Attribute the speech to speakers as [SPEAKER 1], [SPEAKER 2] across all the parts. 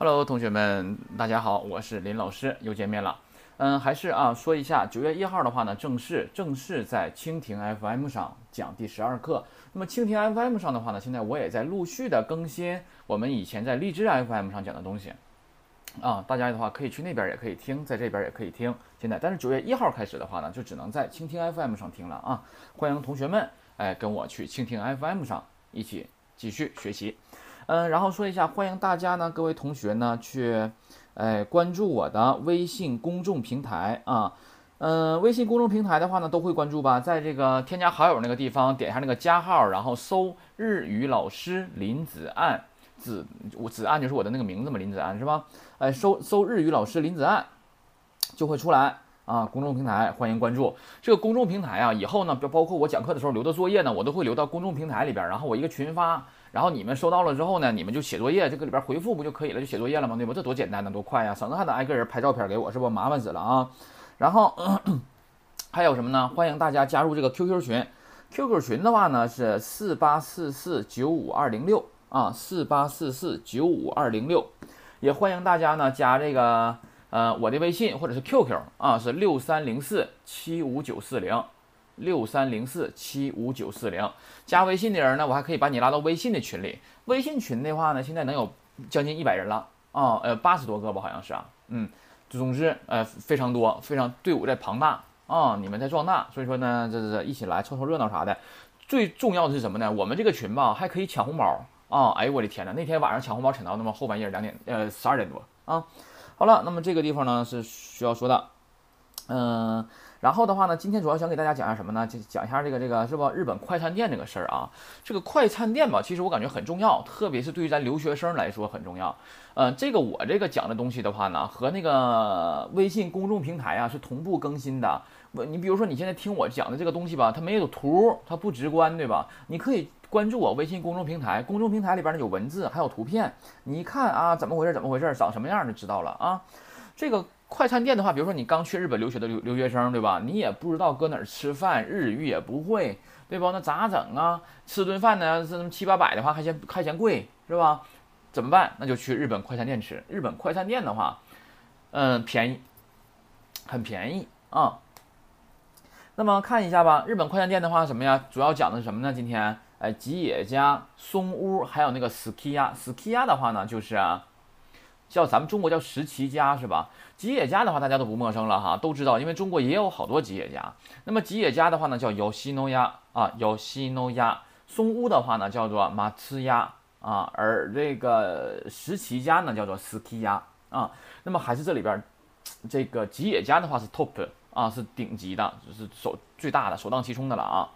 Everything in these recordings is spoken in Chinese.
[SPEAKER 1] Hello，同学们，大家好，我是林老师，又见面了。嗯，还是啊，说一下九月一号的话呢，正式正式在蜻蜓 FM 上讲第十二课。那么蜻蜓 FM 上的话呢，现在我也在陆续的更新我们以前在荔枝 FM 上讲的东西啊，大家的话可以去那边也可以听，在这边也可以听。现在，但是九月一号开始的话呢，就只能在蜻蜓 FM 上听了啊。欢迎同学们哎跟我去蜻蜓 FM 上一起继续学习。嗯，然后说一下，欢迎大家呢，各位同学呢去，哎，关注我的微信公众平台啊，嗯，微信公众平台的话呢，都会关注吧，在这个添加好友那个地方，点一下那个加号，然后搜日语老师林子岸，子我子岸就是我的那个名字嘛，林子岸是吧？哎，搜搜日语老师林子岸，就会出来啊，公众平台欢迎关注这个公众平台啊，以后呢，包包括我讲课的时候留的作业呢，我都会留到公众平台里边，然后我一个群发。然后你们收到了之后呢，你们就写作业，这个里边回复不就可以了？就写作业了吗？对吧？这多简单呢，多快呀！省得还得挨个人拍照片给我，是不？麻烦死了啊！然后还有什么呢？欢迎大家加入这个 QQ 群，QQ 群的话呢是四八四四九五二零六啊，四八四四九五二零六。也欢迎大家呢加这个呃我的微信或者是 QQ 啊，是六三零四七五九四零。六三零四七五九四零，加微信的人呢，我还可以把你拉到微信的群里。微信群的话呢，现在能有将近一百人了啊，呃，八十多个吧，好像是啊，嗯，总之呃非常多，非常队伍在庞大啊，你们在壮大，所以说呢，这这一起来凑凑热闹啥的。最重要的是什么呢？我们这个群吧，还可以抢红包啊！哎呦我的天呐，那天晚上抢红包抢到那么后半夜两点，呃，十二点多啊。好了，那么这个地方呢是需要说的，嗯。然后的话呢，今天主要想给大家讲一下什么呢？就讲一下这个这个是不？日本快餐店这个事儿啊。这个快餐店吧，其实我感觉很重要，特别是对于咱留学生来说很重要。呃，这个我这个讲的东西的话呢，和那个微信公众平台啊是同步更新的。你比如说你现在听我讲的这个东西吧，它没有图，它不直观，对吧？你可以关注我微信公众平台，公众平台里边呢有文字还有图片，你一看啊，怎么回事？怎么回事？长什么样就知道了啊。这个。快餐店的话，比如说你刚去日本留学的留留学生，对吧？你也不知道搁哪儿吃饭，日语也不会，对吧？那咋整啊？吃顿饭呢，是七八百的话还嫌还嫌贵，是吧？怎么办？那就去日本快餐店吃。日本快餐店的话，嗯，便宜，很便宜啊。那么看一下吧，日本快餐店的话什么呀？主要讲的是什么呢？今天，哎，吉野家、松屋，还有那个 skiya，skiya 的话呢，就是。叫咱们中国叫十七家是吧？吉野家的话大家都不陌生了哈，都知道，因为中国也有好多吉野家。那么吉野家的话呢叫有西诺亚啊，有西诺亚。松屋的话呢叫做马兹亚啊，而这个十七家呢叫做斯基亚啊。那么还是这里边，这个吉野家的话是 top 啊，是顶级的，就是首最大的，首当其冲的了啊。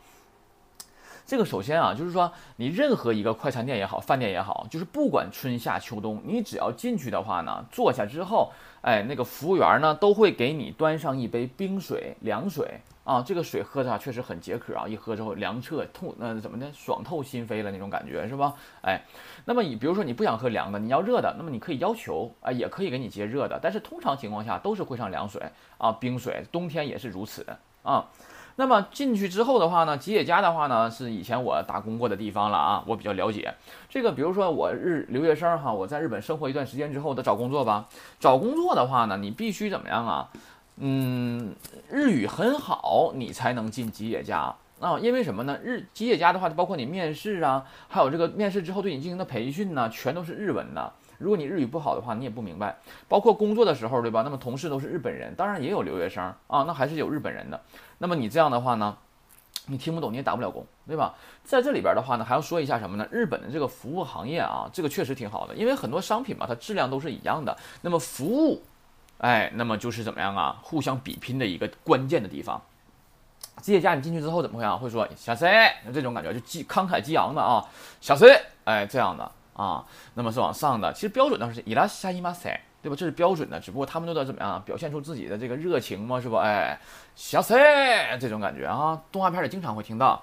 [SPEAKER 1] 这个首先啊，就是说你任何一个快餐店也好，饭店也好，就是不管春夏秋冬，你只要进去的话呢，坐下之后，哎，那个服务员呢都会给你端上一杯冰水、凉水啊。这个水喝着确实很解渴啊，一喝之后凉彻透，那怎么的，爽透心扉了那种感觉是吧？哎，那么你比如说你不想喝凉的，你要热的，那么你可以要求啊，也可以给你接热的，但是通常情况下都是会上凉水啊，冰水，冬天也是如此啊。那么进去之后的话呢，吉野家的话呢是以前我打工过的地方了啊，我比较了解这个。比如说我日留学生哈，我在日本生活一段时间之后，得找工作吧。找工作的话呢，你必须怎么样啊？嗯，日语很好，你才能进吉野家啊。因为什么呢？日吉野家的话，包括你面试啊，还有这个面试之后对你进行的培训呢，全都是日文的。如果你日语不好的话，你也不明白。包括工作的时候，对吧？那么同事都是日本人，当然也有留学生啊，那还是有日本人的。那么你这样的话呢，你听不懂你也打不了工，对吧？在这里边的话呢，还要说一下什么呢？日本的这个服务行业啊，这个确实挺好的，因为很多商品嘛，它质量都是一样的。那么服务，哎，那么就是怎么样啊？互相比拼的一个关键的地方。企业家你进去之后怎么会啊？会说小 C，那这种感觉就激慷慨激昂的啊，小 C，哎，这样的。啊，那么是往上的，其实标准的是伊拉西伊马塞，对吧？这是标准的，只不过他们都在怎么样表现出自己的这个热情嘛，是不？哎，小塞这种感觉啊，动画片里经常会听到。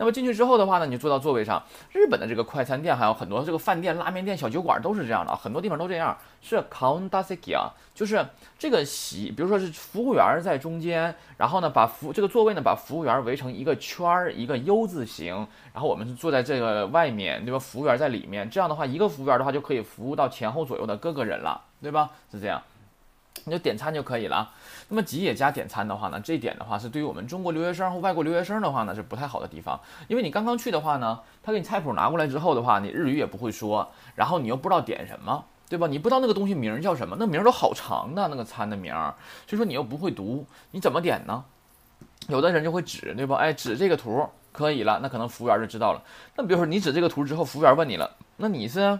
[SPEAKER 1] 那么进去之后的话呢，你就坐到座位上。日本的这个快餐店还有很多这个饭店、拉面店、小酒馆都是这样的，很多地方都这样，是 countaseki 啊，就是这个席，比如说是服务员在中间，然后呢把服这个座位呢把服务员围成一个圈儿，一个 U 字形，然后我们是坐在这个外面，对吧？服务员在里面，这样的话一个服务员的话就可以服务到前后左右的各个人了，对吧？是这样。你就点餐就可以了。那么吉野家点餐的话呢，这一点的话是对于我们中国留学生和外国留学生的话呢是不太好的地方，因为你刚刚去的话呢，他给你菜谱拿过来之后的话，你日语也不会说，然后你又不知道点什么，对吧？你不知道那个东西名叫什么，那名都好长的那个餐的名，所以说你又不会读，你怎么点呢？有的人就会指，对吧？哎，指这个图可以了，那可能服务员就知道了。那比如说你指这个图之后，服务员问你了，那你是？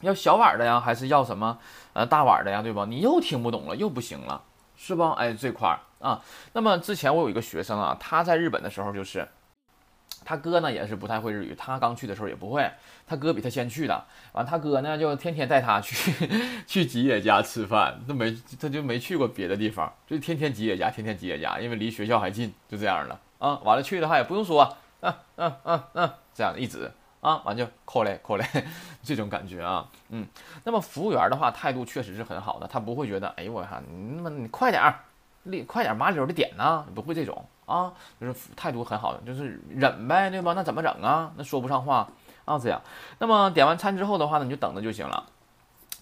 [SPEAKER 1] 要小碗的呀，还是要什么呃大碗的呀，对吧？你又听不懂了，又不行了，是吧？哎，这块儿啊，那么之前我有一个学生啊，他在日本的时候就是，他哥呢也是不太会日语，他刚去的时候也不会，他哥比他先去的，完他哥呢就天天带他去 去吉野家吃饭，都没他就没去过别的地方，就天天吉野家，天天吉野家，因为离学校还近，就这样了啊。完了去的话也不用说，嗯嗯嗯嗯，这样一指。啊，完就扣嘞扣嘞，这种感觉啊，嗯，那么服务员的话态度确实是很好的，他不会觉得，哎呦我靠，你那么你快点儿，立快点麻溜的点呐，不会这种啊，就是态度很好的，就是忍呗，对吧？那怎么整啊？那说不上话啊，这样。那么点完餐之后的话呢，你就等着就行了。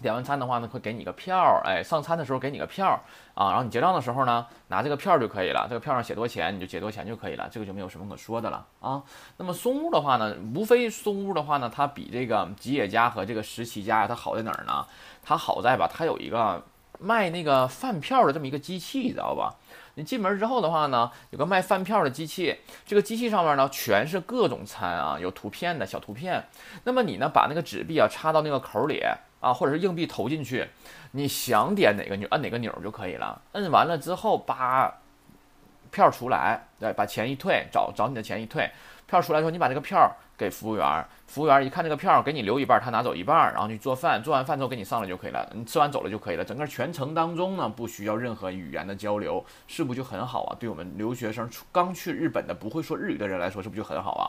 [SPEAKER 1] 点完餐的话呢，会给你个票儿，哎，上餐的时候给你个票儿啊，然后你结账的时候呢，拿这个票儿就可以了。这个票上写多钱，你就结多钱就可以了，这个就没有什么可说的了啊。那么松屋的话呢，无非松屋的话呢，它比这个吉野家和这个十七家呀，它好在哪儿呢？它好在吧，它有一个卖那个饭票的这么一个机器，你知道吧？你进门之后的话呢，有个卖饭票的机器，这个机器上面呢全是各种餐啊，有图片的小图片。那么你呢，把那个纸币啊插到那个口里。啊，或者是硬币投进去，你想点哪个钮，按哪个钮就可以了。摁完了之后，把票出来，对，把钱一退，找找你的钱一退，票出来之后，你把这个票给服务员，服务员一看这个票，给你留一半，他拿走一半，然后去做饭，做完饭之后给你上来就可以了。你吃完走了就可以了。整个全程当中呢，不需要任何语言的交流，是不就很好啊？对我们留学生出刚去日本的不会说日语的人来说，是不就很好啊？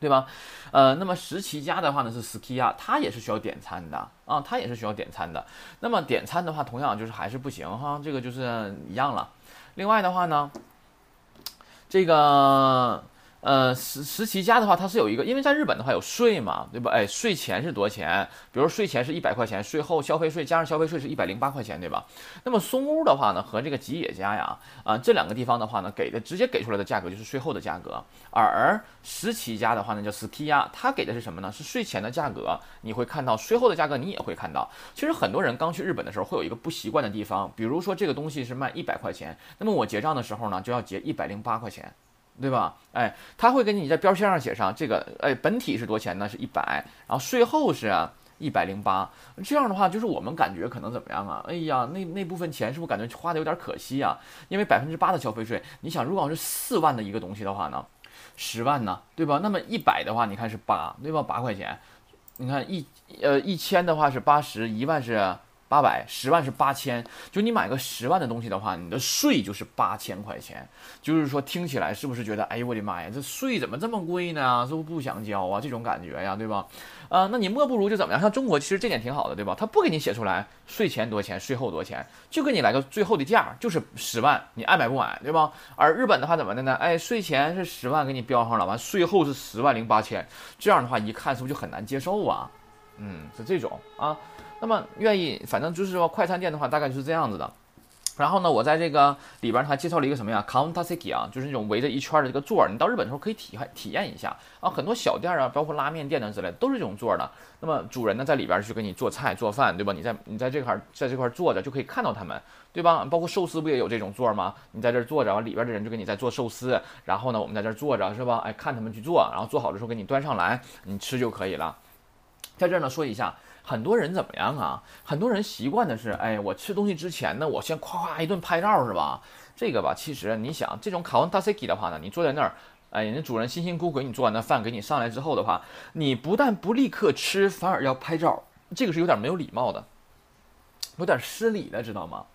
[SPEAKER 1] 对吧？呃，那么十七家的话呢是 Skia，它也是需要点餐的啊，它也是需要点餐的。那么点餐的话，同样就是还是不行哈，这个就是一样了。另外的话呢，这个。呃，十十七家的话，它是有一个，因为在日本的话有税嘛，对吧？哎，税前是多少钱？比如税前是一百块钱，税后消费税加上消费税是一百零八块钱，对吧？那么松屋的话呢，和这个吉野家呀，啊这两个地方的话呢，给的直接给出来的价格就是税后的价格，而十七家的话呢叫 skiya，它给的是什么呢？是税前的价格，你会看到税后的价格，你也会看到。其实很多人刚去日本的时候会有一个不习惯的地方，比如说这个东西是卖一百块钱，那么我结账的时候呢就要结一百零八块钱。对吧？哎，他会给你在标签上写上这个，哎，本体是多钱呢？是一百，然后税后是一百零八。这样的话，就是我们感觉可能怎么样啊？哎呀，那那部分钱是不是感觉花的有点可惜啊？因为百分之八的消费税，你想，如果要是四万的一个东西的话呢，十万呢，对吧？那么一百的话，你看是八，对吧？八块钱。你看一呃一千的话是八十，一万是。八百十万是八千，就你买个十万的东西的话，你的税就是八千块钱。就是说听起来是不是觉得，哎呦我的妈呀，这税怎么这么贵呢？是不是不想交啊？这种感觉呀，对吧？啊，那你莫不如就怎么样？像中国其实这点挺好的，对吧？他不给你写出来税前多钱，税后多钱，就给你来个最后的价，就是十万，你爱买不买，对吧？而日本的话怎么的呢？哎，税前是十万给你标上了，完税后是十万零八千，这样的话一看是不是就很难接受啊？嗯，是这种啊。那么愿意，反正就是说快餐店的话，大概就是这样子的。然后呢，我在这个里边还介绍了一个什么呀，countaseki 啊，就是那种围着一圈的这个座儿。你到日本的时候可以体体验一下啊，很多小店啊，包括拉面店等之类，都是这种座的。那么主人呢，在里边去给你做菜做饭，对吧？你在你在这块在这块坐着就可以看到他们，对吧？包括寿司不也有这种座吗？你在这坐着，然后里边的人就给你在做寿司，然后呢，我们在这坐着，是吧？哎，看他们去做，然后做好的时候给你端上来，你吃就可以了。在这儿呢，说一下。很多人怎么样啊？很多人习惯的是，哎，我吃东西之前呢，我先夸夸一顿拍照，是吧？这个吧，其实你想，这种卡文达塞基的话呢，你坐在那儿，哎，人家主人辛辛苦苦给你做完的饭给你上来之后的话，你不但不立刻吃，反而要拍照，这个是有点没有礼貌的，有点失礼的，知道吗？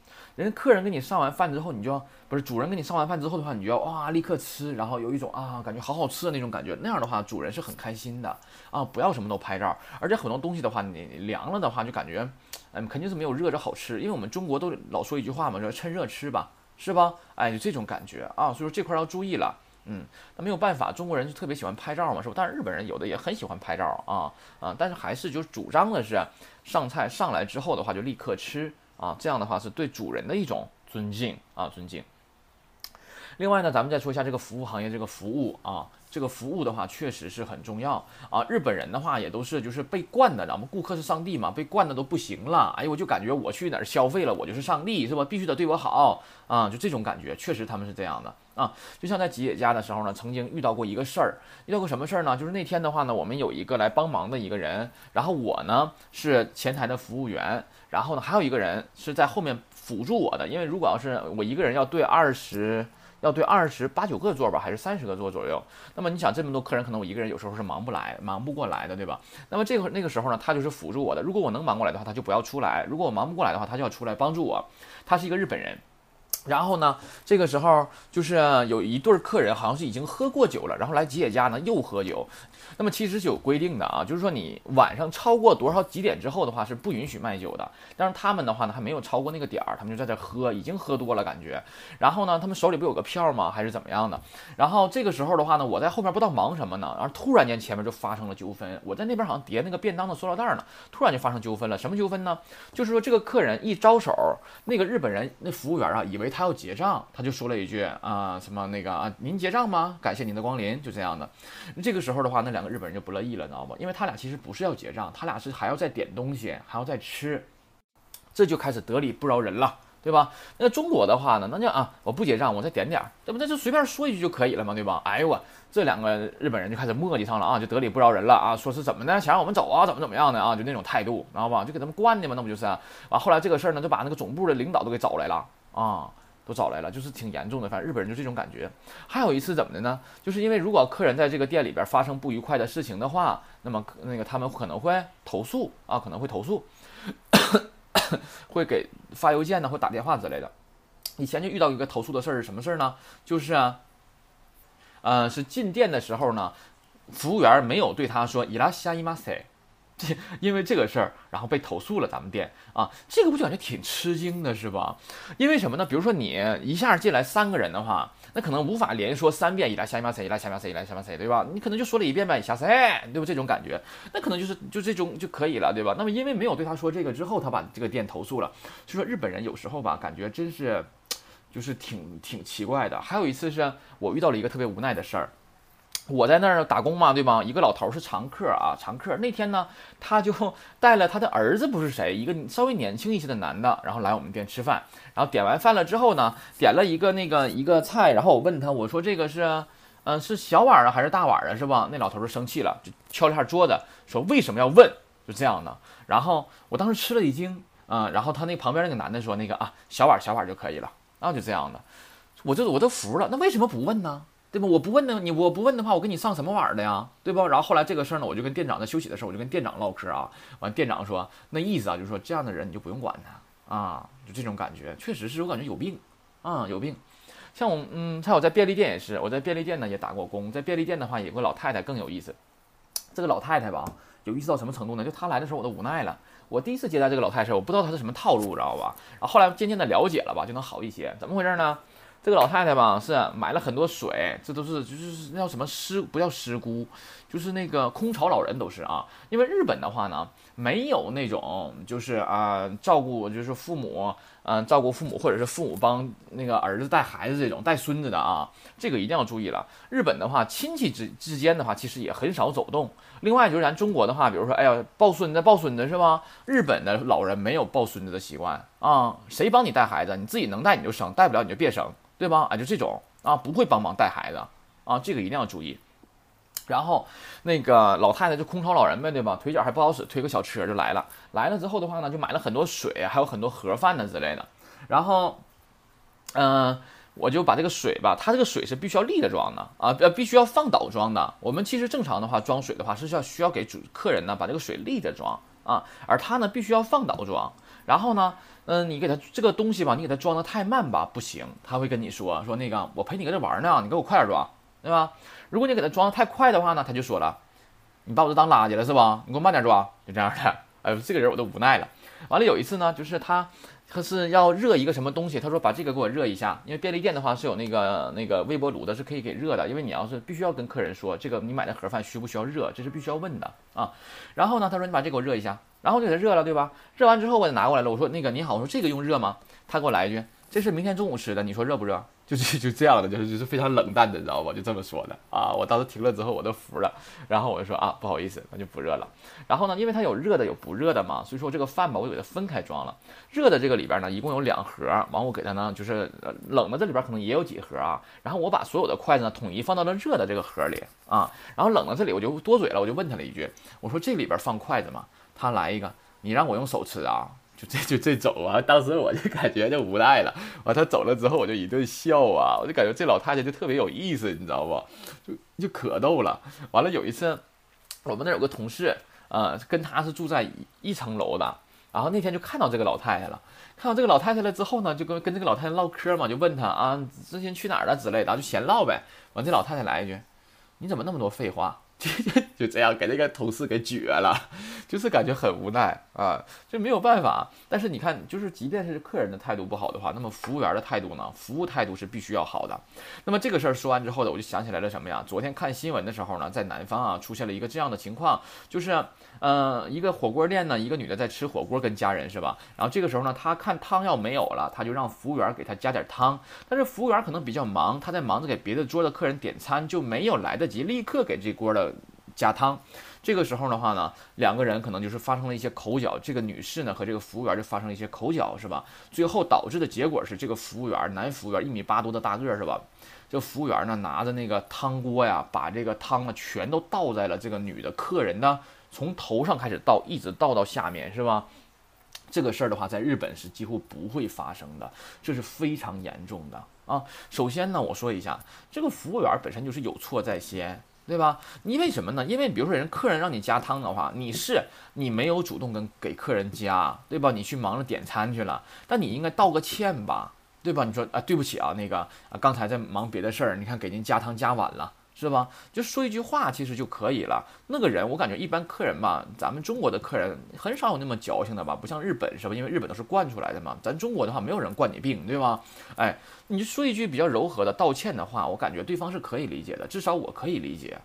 [SPEAKER 1] 人客人给你上完饭之后，你就要不是主人给你上完饭之后的话，你就要哇立刻吃，然后有一种啊感觉好好吃的那种感觉。那样的话，主人是很开心的啊。不要什么都拍照，而且很多东西的话，你凉了的话，就感觉嗯肯定是没有热着好吃。因为我们中国都老说一句话嘛，说趁热吃吧，是吧？哎，就这种感觉啊。所以说这块要注意了。嗯，那没有办法，中国人就特别喜欢拍照嘛，是吧？但是日本人有的也很喜欢拍照啊啊，但是还是就主张的是上菜上来之后的话就立刻吃啊，这样的话是对主人的一种尊敬啊，尊敬。另外呢，咱们再说一下这个服务行业这个服务啊。这个服务的话，确实是很重要啊。日本人的话也都是就是被惯的，咱们顾客是上帝嘛，被惯的都不行了。哎呦，我就感觉我去哪儿消费了，我就是上帝，是吧？必须得对我好啊，就这种感觉，确实他们是这样的啊。就像在吉野家的时候呢，曾经遇到过一个事儿，遇到过什么事儿呢？就是那天的话呢，我们有一个来帮忙的一个人，然后我呢是前台的服务员，然后呢还有一个人是在后面辅助我的，因为如果要是我一个人要对二十。要对二十八九个座吧，还是三十个座左右？那么你想这么多客人，可能我一个人有时候是忙不来、忙不过来的，对吧？那么这个那个时候呢，他就是辅助我的。如果我能忙过来的话，他就不要出来；如果我忙不过来的话，他就要出来帮助我。他是一个日本人。然后呢，这个时候就是有一对客人，好像是已经喝过酒了，然后来吉野家呢又喝酒。那么其实是有规定的啊，就是说你晚上超过多少几点之后的话是不允许卖酒的。但是他们的话呢还没有超过那个点儿，他们就在这喝，已经喝多了感觉。然后呢，他们手里不有个票吗？还是怎么样的？然后这个时候的话呢，我在后面不知道忙什么呢，然后突然间前面就发生了纠纷。我在那边好像叠那个便当的塑料袋呢，突然就发生纠纷了。什么纠纷呢？就是说这个客人一招手，那个日本人那服务员啊，以为他要结账。他就说了一句啊，什么那个啊，您结账吗？感谢您的光临，就这样的。这个时候的话，那两个日本人就不乐意了，你知道吗？因为他俩其实不是要结账，他俩是还要再点东西，还要再吃，这就开始得理不饶人了，对吧？那中国的话呢，那就啊，我不结账，我再点点儿，对不？那就随便说一句就可以了嘛，对吧？哎呦我，这两个日本人就开始磨叽上了啊，就得理不饶人了啊，说是怎么的，想让我们走啊，怎么怎么样的啊，就那种态度，知道吧？就给他们惯的嘛，那不就是？完后来这个事儿呢，就把那个总部的领导都给找来了啊。都找来了，就是挺严重的。反正日本人就这种感觉。还有一次怎么的呢？就是因为如果客人在这个店里边发生不愉快的事情的话，那么那个他们可能会投诉啊，可能会投诉，会给发邮件呢，或打电话之类的。以前就遇到一个投诉的事儿是什么事儿呢？就是啊，呃，是进店的时候呢，服务员没有对他说伊拉西亚伊马塞。这 因为这个事儿，然后被投诉了咱们店啊，这个我就感觉挺吃惊的，是吧？因为什么呢？比如说你一下进来三个人的话，那可能无法连说三遍，伊来下面谁，伊来下面谁，伊来下面谁，对吧？你可能就说了一遍呗，下谁，对吧？这种感觉，那可能就是就这种就可以了，对吧？那么因为没有对他说这个之后，他把这个店投诉了，就说日本人有时候吧，感觉真是就是挺挺奇怪的。还有一次是我遇到了一个特别无奈的事儿。我在那儿打工嘛，对吧？一个老头是常客啊，常客。那天呢，他就带了他的儿子，不是谁，一个稍微年轻一些的男的，然后来我们店吃饭。然后点完饭了之后呢，点了一个那个一个菜，然后我问他，我说这个是，嗯，是小碗啊还是大碗啊，是吧？那老头就生气了，就敲了一下桌子，说为什么要问？就这样的。然后我当时吃了一惊啊，然后他那旁边那个男的说，那个啊，小碗小碗就可以了，然后就这样的，我就我都服了，那为什么不问呢？对吧？我不问呢，你我不问的话，我跟你上什么碗的呀？对不？然后后来这个事儿呢，我就跟店长在休息的时候，我就跟店长唠嗑啊。完，店长说那意思啊，就是说这样的人你就不用管他啊，就这种感觉，确实是我感觉有病啊，有病。像我，嗯，像我在便利店也是，我在便利店呢也打过工，在便利店的话，有个老太太更有意思。这个老太太吧，有意思到什么程度呢？就她来的时候我都无奈了。我第一次接待这个老太太，我不知道她是什么套路，知道吧？然后后来渐渐的了解了吧，就能好一些。怎么回事呢？这个老太太吧，是买了很多水，这都是就是那叫什么师，不叫师姑，就是那个空巢老人都是啊。因为日本的话呢，没有那种就是啊照顾就是父母，嗯照顾父母或者是父母帮那个儿子带孩子这种带孙子的啊，这个一定要注意了。日本的话，亲戚之之间的话，其实也很少走动。另外就是咱中国的话，比如说哎呀抱孙子抱孙子是吧？日本的老人没有抱孙子的习惯啊，谁帮你带孩子，你自己能带你就生，带不了你就别生。对吧？啊，就这种啊，不会帮忙带孩子啊，这个一定要注意。然后那个老太太就空巢老人呗，对吧？腿脚还不好使，推个小车就来了。来了之后的话呢，就买了很多水，还有很多盒饭呢之类的。然后，嗯，我就把这个水吧，它这个水是必须要立着装的啊，呃，必须要放倒装的。我们其实正常的话装水的话是需要需要给主客人呢把这个水立着装。啊，而他呢必须要放倒装，然后呢，嗯，你给他这个东西吧，你给他装的太慢吧，不行，他会跟你说说那个我陪你搁这玩呢，你给我快点装，对吧？如果你给他装的太快的话呢，他就说了，你把我这当垃圾了是吧？你给我慢点装，就这样的。哎，这个人我都无奈了。完了有一次呢，就是他。他是要热一个什么东西？他说把这个给我热一下，因为便利店的话是有那个那个微波炉的，是可以给热的。因为你要是必须要跟客人说这个你买的盒饭需不需要热，这是必须要问的啊。然后呢，他说你把这给我热一下，然后就给他热了，对吧？热完之后我就拿过来了，我说那个你好，我说这个用热吗？他给我来一句，这是明天中午吃的，你说热不热？就是就这样的，就是就是非常冷淡的，你知道吧？就这么说的啊！我当时听了之后我都服了，然后我就说啊，不好意思，那就不热了。然后呢，因为它有热的有不热的嘛，所以说这个饭吧，我就给它分开装了。热的这个里边呢，一共有两盒，完我给它呢就是冷的这里边可能也有几盒啊。然后我把所有的筷子呢统一放到了热的这个盒里啊。然后冷的这里我就多嘴了，我就问他了一句，我说这里边放筷子吗？他来一个，你让我用手吃啊？就这就这走啊！当时我就感觉就无奈了。完他走了之后，我就一顿笑啊！我就感觉这老太太就特别有意思，你知道不？就就可逗了。完了有一次，我们那有个同事，呃，跟他是住在一层楼的。然后那天就看到这个老太太了，看到这个老太太了之后呢，就跟跟这个老太太唠嗑嘛，就问她啊，之前去哪儿了之类的，就闲唠呗。完这老太太来一句：“你怎么那么多废话？”就 就这样给那个同事给撅了，就是感觉很无奈啊，就没有办法。但是你看，就是即便是客人的态度不好的话，那么服务员的态度呢？服务态度是必须要好的。那么这个事儿说完之后呢，我就想起来了什么呀？昨天看新闻的时候呢，在南方啊出现了一个这样的情况，就是呃一个火锅店呢，一个女的在吃火锅跟家人是吧？然后这个时候呢，她看汤要没有了，她就让服务员给她加点汤。但是服务员可能比较忙，他在忙着给别的桌的客人点餐，就没有来得及立刻给这锅的。加汤，这个时候的话呢，两个人可能就是发生了一些口角，这个女士呢和这个服务员就发生了一些口角，是吧？最后导致的结果是，这个服务员，男服务员一米八多的大个，是吧？这服务员呢拿着那个汤锅呀，把这个汤呢全都倒在了这个女的客人呢从头上开始倒，一直倒到下面，是吧？这个事儿的话，在日本是几乎不会发生的，这是非常严重的啊。首先呢，我说一下，这个服务员本身就是有错在先。对吧？因为什么呢？因为比如说人客人让你加汤的话，你是你没有主动跟给客人加，对吧？你去忙着点餐去了，但你应该道个歉吧，对吧？你说啊，对不起啊，那个啊，刚才在忙别的事儿，你看给您加汤加晚了。是吧？就说一句话其实就可以了。那个人，我感觉一般客人吧，咱们中国的客人很少有那么矫情的吧？不像日本是吧？因为日本都是惯出来的嘛。咱中国的话，没有人惯你病，对吧？哎，你就说一句比较柔和的道歉的话，我感觉对方是可以理解的，至少我可以理解。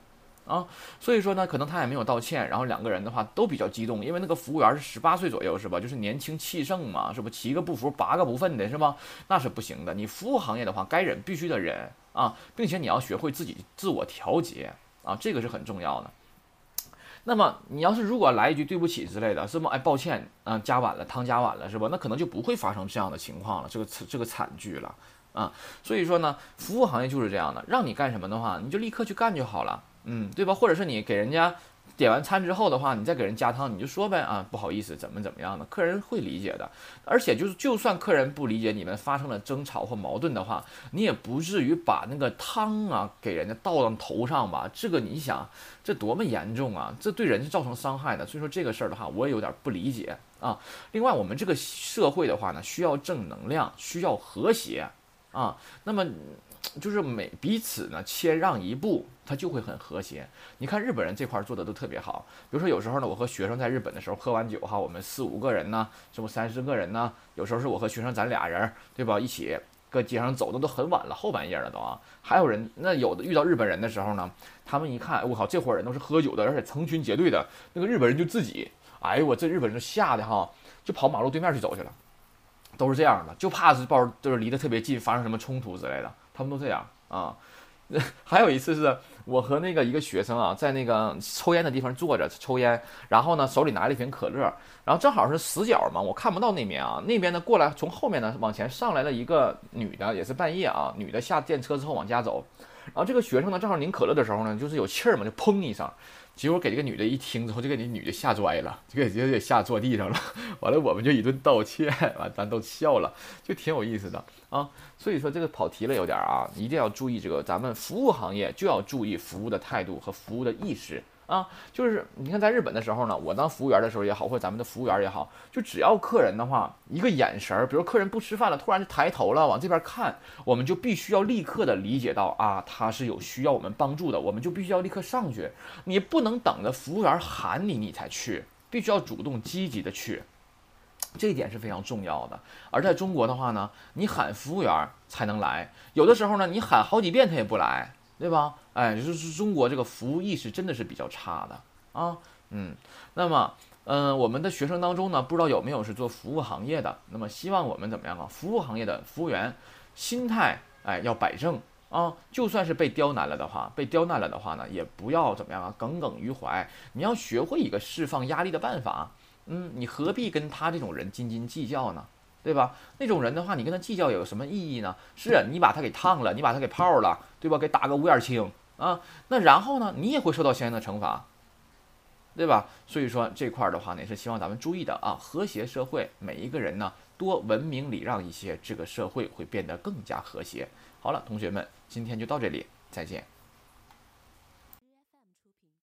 [SPEAKER 1] 啊，所以说呢，可能他也没有道歉，然后两个人的话都比较激动，因为那个服务员是十八岁左右，是吧？就是年轻气盛嘛，是不？七个不服八个不忿的是吧？那是不行的。你服务行业的话，该忍必须得忍啊，并且你要学会自己自我调节啊，这个是很重要的。那么你要是如果来一句对不起之类的，是吗？哎，抱歉，嗯，加晚了，汤加晚了，是吧？那可能就不会发生这样的情况了，这个这个惨剧了啊。所以说呢，服务行业就是这样的，让你干什么的话，你就立刻去干就好了。嗯，对吧？或者是你给人家点完餐之后的话，你再给人加汤，你就说呗啊，不好意思，怎么怎么样的，客人会理解的。而且就是，就算客人不理解你们发生了争吵或矛盾的话，你也不至于把那个汤啊给人家倒到头上吧？这个你想，这多么严重啊！这对人是造成伤害的。所以说这个事儿的话，我也有点不理解啊。另外，我们这个社会的话呢，需要正能量，需要和谐啊。那么。就是每彼此呢谦让一步，他就会很和谐。你看日本人这块做的都特别好。比如说有时候呢，我和学生在日本的时候喝完酒哈，我们四五个人呢，这不三四个人呢。有时候是我和学生咱俩人，对吧？一起搁街上走的都很晚了，后半夜了都啊。还有人那有的遇到日本人的时候呢，他们一看我靠，这伙人都是喝酒的，而且成群结队的。那个日本人就自己，哎呦我这日本人吓得哈，就跑马路对面去走去了，都是这样的，就怕是抱就是离得特别近，发生什么冲突之类的。他们都这样啊，还有一次是我和那个一个学生啊，在那个抽烟的地方坐着抽烟，然后呢手里拿了一瓶可乐，然后正好是死角嘛，我看不到那边啊，那边呢过来从后面呢往前上来了一个女的，也是半夜啊，女的下电车之后往家走，然后这个学生呢正好拧可乐的时候呢，就是有气儿嘛，就砰一声。结果给这个女的一听之后，就给那女的吓拽了，就给直接给吓坐地上了。完了，我们就一顿道歉，完咱都笑了，就挺有意思的啊。所以说这个跑题了有点啊，一定要注意这个，咱们服务行业就要注意服务的态度和服务的意识啊，就是你看在日本的时候呢，我当服务员的时候也好，或者咱们的服务员也好，就只要客人的话一个眼神，比如客人不吃饭了，突然就抬头了，往这边看，我们就必须要立刻的理解到啊，他是有需要我们帮助的，我们就必须要立刻上去，你不能等着服务员喊你你才去，必须要主动积极的去，这一点是非常重要的。而在中国的话呢，你喊服务员才能来，有的时候呢，你喊好几遍他也不来。对吧？哎，就是中国这个服务意识真的是比较差的啊。嗯，那么，嗯，我们的学生当中呢，不知道有没有是做服务行业的？那么，希望我们怎么样啊？服务行业的服务员心态，哎，要摆正啊。就算是被刁难了的话，被刁难了的话呢，也不要怎么样啊，耿耿于怀。你要学会一个释放压力的办法。嗯，你何必跟他这种人斤斤计较呢？对吧？那种人的话，你跟他计较有什么意义呢？是你把他给烫了，你把他给泡了，对吧？给打个五眼青啊，那然后呢，你也会受到相应的惩罚，对吧？所以说这块儿的话呢，也是希望咱们注意的啊。和谐社会，每一个人呢多文明礼让一些，这个社会会变得更加和谐。好了，同学们，今天就到这里，再见。